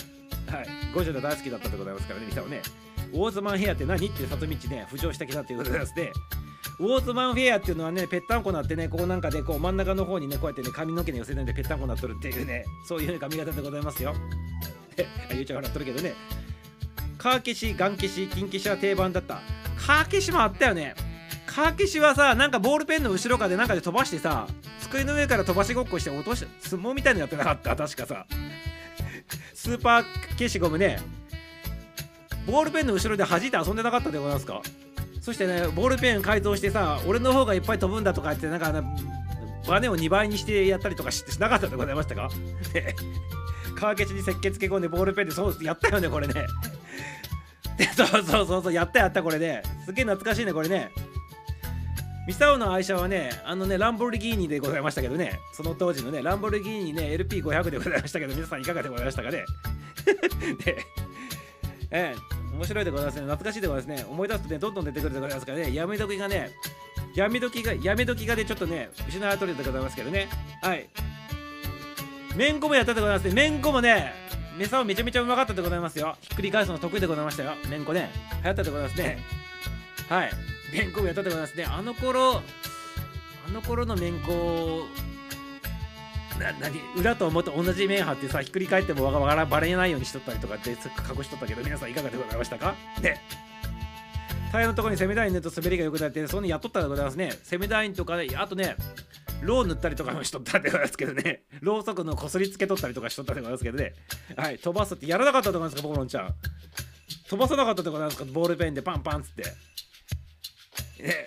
はい、ゴジラ大好きだったでございますからね、ミサオね。ウォーズマンヘアって何って里道ね、浮上してきたということですね。ウォーズマンフェアっていうのはね、ぺったんこなってね、こうなんかで、こう真ん中の方にね、こうやってね、髪の毛に寄せてんでぺったんこなっとるっていうね、そういう髪型でございますよ。*laughs* ゆうちゃん笑っとるけどね。カー消しガン消し金消しは定番だったカー消しもあったよねカー消しはさなんかボールペンの後ろかでなんかで飛ばしてさ机の上から飛ばしごっこして落として相撲みたいにやってなかった？確かさ。*laughs* スーパー消しゴムね。ボールペンの後ろで弾いて遊んでなかったでございますか？そしてねボールペン改造してさ俺の方がいっぱい飛ぶんだとか言ってなんかバネを2倍にしてやったりとかしなかったでございましたか？*laughs* ね。川消しに石鹸つけ込んでボールペンでそうやったよねこれね。*laughs* そうそうそうそうやったやったこれね。すげえ懐かしいねこれね。ミサオの愛車はねあのねランボルギーニでございましたけどね。その当時のねランボルギーニね LP500 でございましたけど皆さんいかがでございましたかね？で *laughs* え面白いでございますね。懐かしいでございますね。思い出すとねどんどん出てくるでございますからね。やめ時がねやめ時がやめ時がでちょっとね失われとるでございますけどね。はい。めんこもやったでございますね。めんこもねメサオめちゃめちゃうまかったでございますよ。ひっくり返すの得意でございましたよ。めんこね。流行ったでございますね。はい。めんこもやったでございます。ねあの頃あの頃のめんこな何裏と表同じ面貼ってさひっくり返ってもわがらバレないようにしとったりとかって隠しとったけど皆さんいかがでございましたか？ねタイヤのとこに攻め台塗ると滑りが良くなってそんなやっとったでございますね。攻め台とかあとねロー塗ったりとかもしとったでございますけどね。*laughs* ろうそくのこすりつけとったりとかしとったでございますけどね。はい飛ばすってやらなかったでございますかボロンちゃん。飛ばさなかったでございますか？ボールペンでパンパンっつって。ね。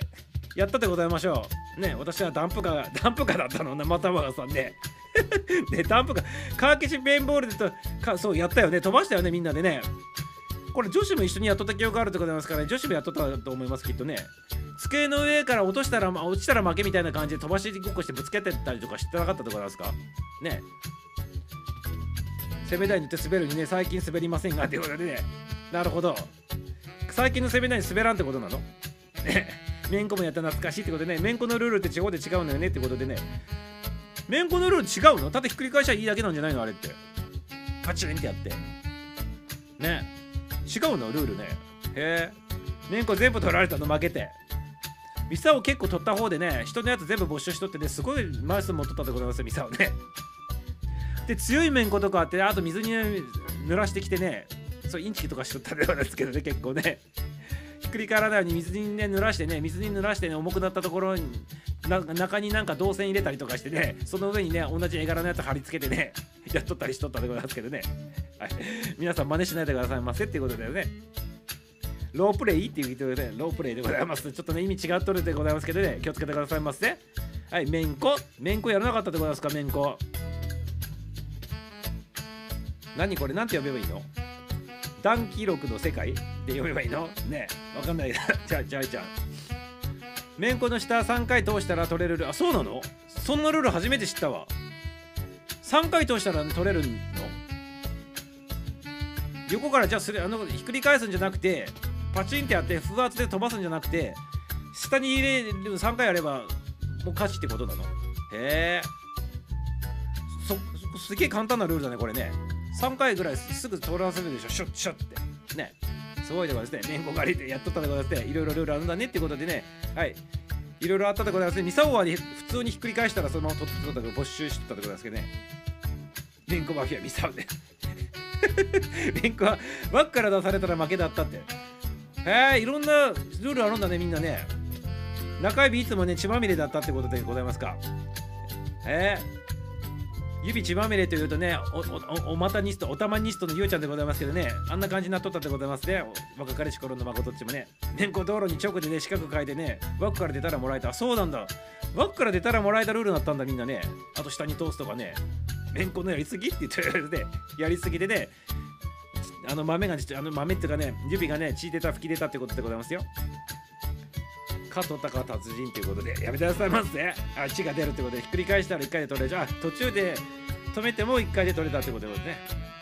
やったでございましょう。ね私はダンプカーダンプカーだったのねまたまがさんね。*laughs* ねダンプカーカー消しペンボールでとかそうやったよね。飛ばしたよねみんなでね。これ女子も一緒にやっとった記憶があるってことですから、ね、女子もやっとったと思いますきっとね。机の上から落としたら落ちたら負けみたいな感じで飛ばしごっこしてぶつけてったりとかしてなかったってことなんですか？ね。攻め台にって滑るにね最近滑りませんがってことでね。なるほど。最近の攻め台に滑らんってことなの？ね。めんこもやった懐かしいってことでね。めんこのルールって地方で違うのよねってことでね。めんこのルール違うの？ただひっくり返しゃいいだけなんじゃないの？あれって。パチンってやって。ね。違うの？ルールね。へえ。めんこ全部取られたの？負けて。ミサを結構取った方でね人のやつ全部没収しとってねすごい枚数持っとったでございますよミサをね。で強いめんことかあってあと水に、ね、濡らしてきてねそうインチキとかしとったでございますけどね結構ね。ひっくり返らないように水にね濡らしてね水に濡らしてね重くなったところに中になんか導線入れたりとかしてねその上にね同じ絵柄のやつ貼り付けてね *laughs* やっとったりしとったでございますけどね、はい、皆さん真似しないでくださいませっていうことだよねロープレイっていうことで、ね、ロープレイでございます。ちょっとね、意味違っとるでございますけどね、気をつけてくださいませ。はい、めんこ。めんこやらなかったでございますか、めんこ。何これ、なんて呼べばいいの？段記録の世界で呼べばいいの？ねわかんない。*laughs* じゃあ、じゃあ、じゃあ。めんこの下3回通したら取れる。あ、そうなの？そんなルール初めて知ったわ。3回通したら取れるの？横からじゃあするあのひっくり返すんじゃなくてパチンってやって風圧で飛ばすんじゃなくて下に入れる3回やればもう勝ちってことなの？へえそすげえ簡単なルールだねこれね3回ぐらいすぐ通らせるでしょ。シュッシュッって。ね。すごいでございますね。めんこ狩りでやっとったでございますね。いろいろルールあるんだねってことでね。はい。いろいろあったでございますね。ミサオは普通にひっくり返したらそのまま取ってたけど没収してたでございますけどね。めんこマフィアミサオで。めんこは枠から出されたら負けだったって。へえいろんなルールあるんだねみんなね。中指いつもね血まみれだったってことでございますか。へえ指血まみれというとねおおおまたニストおたまニストのゆうちゃんでございますけどねあんな感じになっとったでございますね。若かりし頃のまことっちもね。年功道路に直でね四角書いてね枠から出たらもらえた。そうなんだ。枠から出たらもらえたルールになったんだみんなね。あと下に通すとかね。めんこのやりすぎって言ってるでやりすぎでねあの豆があの豆っていうかね指がね血出た吹き出たってことでございますよ。加藤隆達人ということでやめてくださいませ。あ血が出るってことでひっくり返したら1回で取れちゃう。途中で止めても1回で取れたってことですね。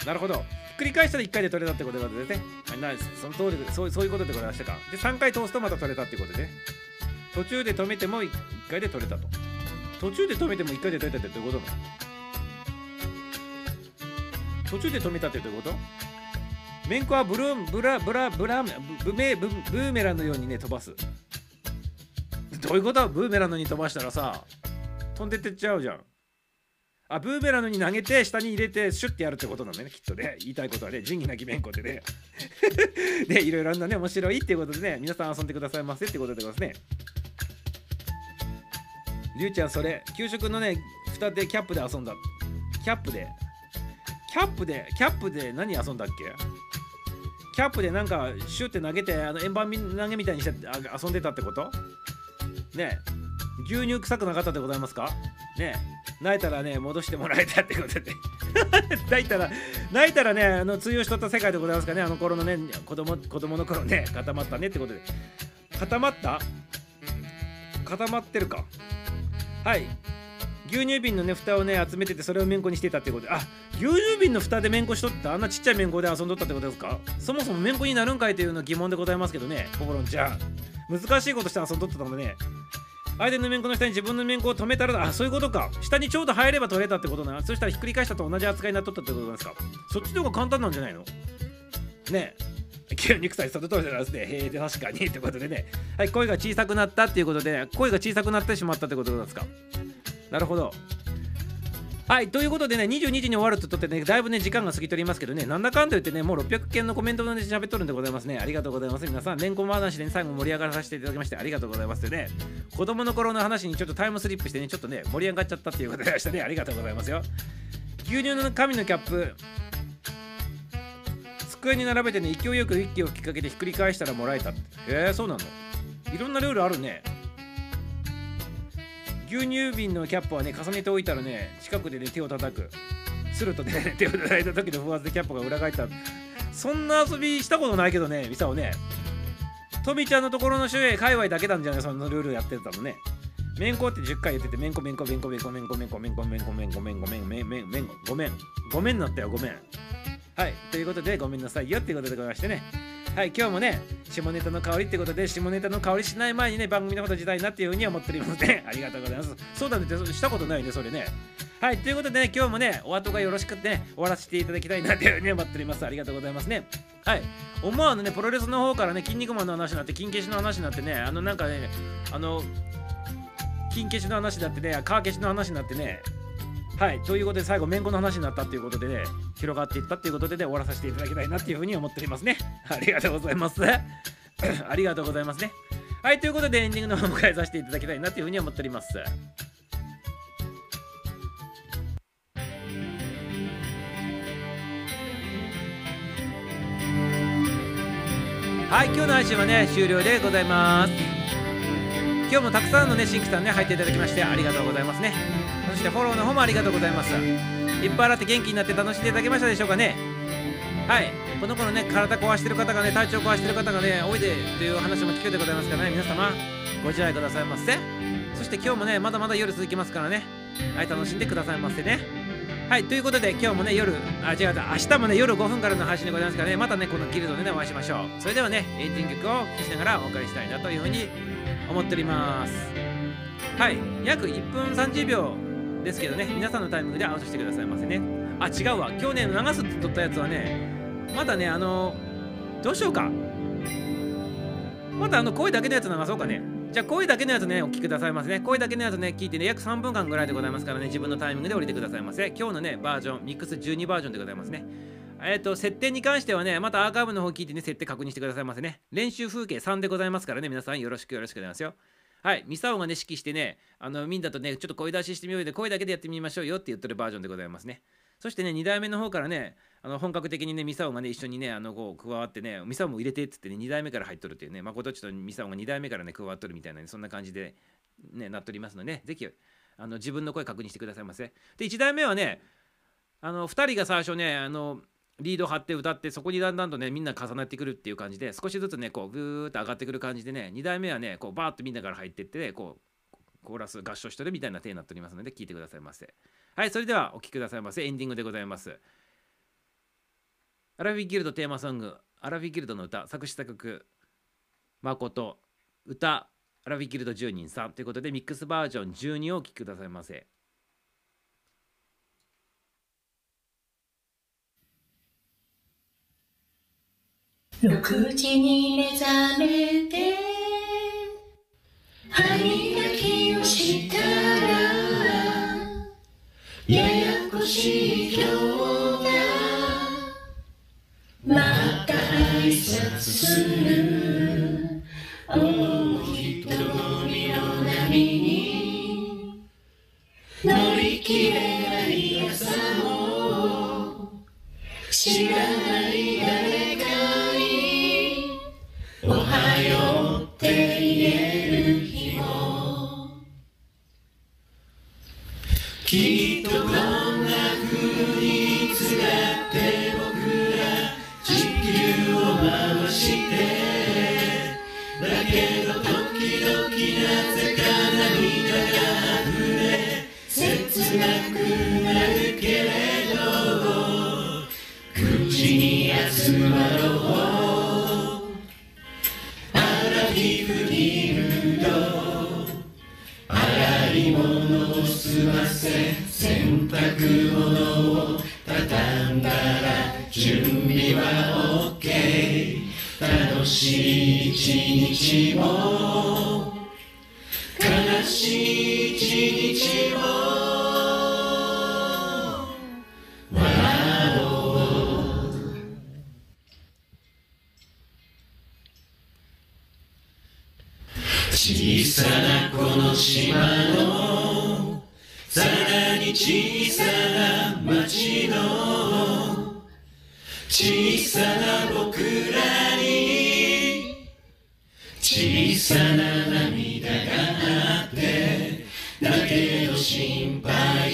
なるほど。ひっくり返したら1回で取れたってことですね。なその通りでそうそういうことでございましたか。で3回通すとまた取れたってことでね。途中で止めても1回で取れたと。途中で止めても1回で取れたってどういうことなの？途中で止めたってどういうこと？メンコはブルーブラブラブラブメブブーメランのようにね飛ばす。どういうこと？ブーメランのに飛ばしたらさ飛んでってっちゃうじゃん。あブーメランに投げて下に入れてシュッてやるってことなんだね。きっとね。言いたいことはね。仁義なき弁護でね。で *laughs* いろいろなね。面白いっていうことでね。皆さん遊んでくださいませってことでございますね。りゅうちゃんそれ給食のね蓋でキャップで遊んだ。キャップで。キャップでキャップで何遊んだっけ？キャップでなんかシュッて投げてあの円盤投げみたいにして遊んでたってこと？ね牛乳臭くなかったでございますか？ね泣いたらね戻してもらえたってことで。*laughs* 泣いたら泣いたらねあの通用しとった世界でございますかね。あの頃のね子供子供の頃ね固まったねってことで。固まった？固まってるか。はい。牛乳瓶のね蓋をね集めててそれをめんこにしてたってことで。あ牛乳瓶の蓋でめんこしとってあんなちっちゃいめんこで遊んどったってことですか？そもそもめんこになるんかいというの疑問でございますけどねポポロンちゃん。難しいことして遊んどったのでね。相手のめんこの下に自分のめんこを止めたらあそういうことか下にちょうど入れば取れたってことなそしたらひっくり返したと同じ扱いになっとったってことなんですか？そっちの方が簡単なんじゃないの？ねえ牛肉さえその通りなんですね。へえ、確かに。ってことでね。はい、声が小さくなったっていうことで、声が小さくなってしまったってことなんですか？なるほど。はい、ということでね、22時に終わるととってね、だいぶね、時間が過ぎておりますけどね、なんだかんだ言ってね、もう600件のコメントで喋っとるんでございますね。ありがとうございます。皆さん、めんこ話で、ね、最後盛り上がらさせていただきまして、ありがとうございますでね。子供の頃の話にちょっとタイムスリップしてね、ちょっとね、盛り上がっちゃったっていうことでしたね。ありがとうございますよ。牛乳の紙のキャップ、机に並べてね、勢いよく息を吹きかけてひっくり返したらもらえたって。えー、そうなの？いろんなルールあるね。牛乳瓶のキャップはね重ねておいたらね近くでね手を叩く。するとね *laughs* 手を叩いた時の風圧でキャップが裏返った。そんな遊びしたことないけどねミサオね。トミちゃんのところの周囲界隈だけなんじゃない？そのルールやってたのね。めんこって10回言っててめんこめんこめんこめんこめんこめんこめんこめんこめんこめんこめんごめんごめんごめんごめんごめんなったよごめんはいということでごめんなさいよっていうことでございましてねはい、今日もね、下ネタの香りってことで、下ネタの香りしない前にね、番組のこと自体なっていうふうに思っておりますね。*laughs* ありがとうございます。そうだねしたことないね、それね。はい、ということでね、今日もね、お後がよろしくってね、終わらせていただきたいなっていうふうに思っております。ありがとうございますね。はい、思わぬね、プロレスの方からね、筋肉マンの話になって、金消しの話になってね、あのなんかね、あの、金消しの話になってね、カー消しの話になってね、はい、ということで最後、めんこの話になったっていうことでね、広がっていったっていうことでね、終わらさせていただきたいなっていうふうに思っておりますね。*laughs* ありがとうございます。*coughs* ありがとうございますね。はい、ということでエンディングの方を迎えさせていただきたいなっていうふうに思っております。はい、今日の配信はね、終了でございます。今日もたくさんのね、新規さんね、入っていただきましてありがとうございますね。そしてフォローの方もありがとうございます。いっぱい洗って元気になって楽しんでいただけましたでしょうかね。はい。この頃ね体壊してる方がね体調壊してる方がね多いでという話も聞けてございますからね。皆様ご自愛くださいませ。そして今日もねまだまだ夜続きますからね。はい楽しんでくださいませね。はいということで今日もね夜あ違う明日もね夜5分からの配信でございますからね。またねこのギルドでねお会いしましょう。それではねエンディング曲を聴きながらお別れしたいなというふうに思っております。はい約1分30秒。ですけどね皆さんのタイミングで合わせてくださいませね。あ違うわ。今日ね流すって撮ったやつはねまだねあのどうしようか。またあの声だけのやつ流そうかね。じゃあ声だけのやつねお聞きくださいませね。声だけのやつね聞いてね約3分間ぐらいでございますからね自分のタイミングで降りてくださいませ今日のねバージョンミックス12バージョンでございますね。えっ、ー、と、設定に関してはね、またアーカイブの方聞いてね、設定確認してくださいませね。練習風景3でございますからね、皆さんよろしくよろしくお願いしますよ。はい、ミサオがね、指揮してね、あの、みんなとね、ちょっと声出ししてみようで、声だけでやってみましょうよって言ってるバージョンでございますね。そしてね、2代目の方からね、あの本格的にね、ミサオがね、一緒にね、あのこう加わってね、ミサオも入れてってってね、2代目から入っとるっていうね、まことちとミサオが2代目からね、加わっとるみたいな、ね、そんな感じで、ね、なっておりますので、ね、ぜひあの自分の声確認してくださいませ。で、1代目はね、あの2人が最初ね、あのリード張って歌ってそこにだんだんとねみんな重なってくるっていう感じで少しずつねこうグーッと上がってくる感じでね2代目はねこうバーッとみんなから入ってってねこうコーラス合唱してるみたいな手になっておりますので聞いてくださいませ。はいそれではお聴きくださいませ。エンディングでございます。アラフィギルドテーマソングアラフィギルドの歌作詞作曲誠歌アラフィギルド10人さんということでミックスバージョン12をお聴きくださいませ。6時に目覚めて歯磨きをしたらややこしい今日がまた挨拶する。大人混みの波に乗り切れない朝も知らないっ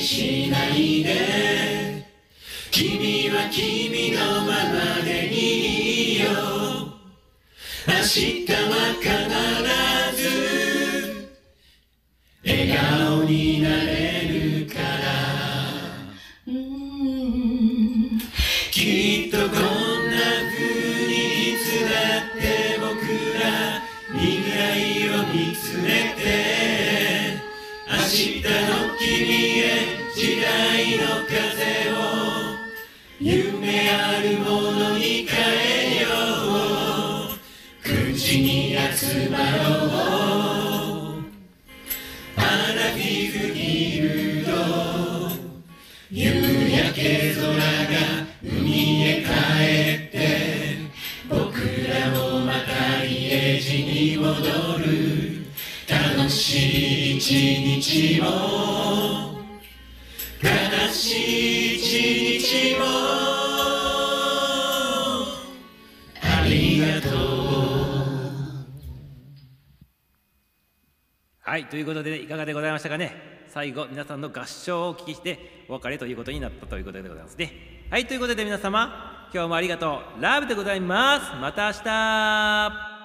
しないで。君は君のままでいいよ。明日は必ず。笑顔あるものに変えよ。う口に集まろうアラフィフにいる。と夕焼け空が海へ帰って僕らもまた家路に戻る。楽しい一日もはいということで、いかがでございましたかね？最後皆さんの合唱をお聞きしてお別れということになったということでございますね。はいということで皆様今日もありがとう。ラブでございます。また明日。